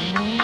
Mm-hmm.